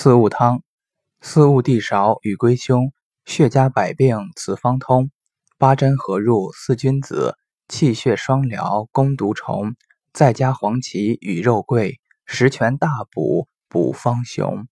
四物汤，四物地芍与归胸，血加百病此方通。八珍合入四君子，气血双疗攻毒虫。再加黄芪与肉桂，十全大补补方雄。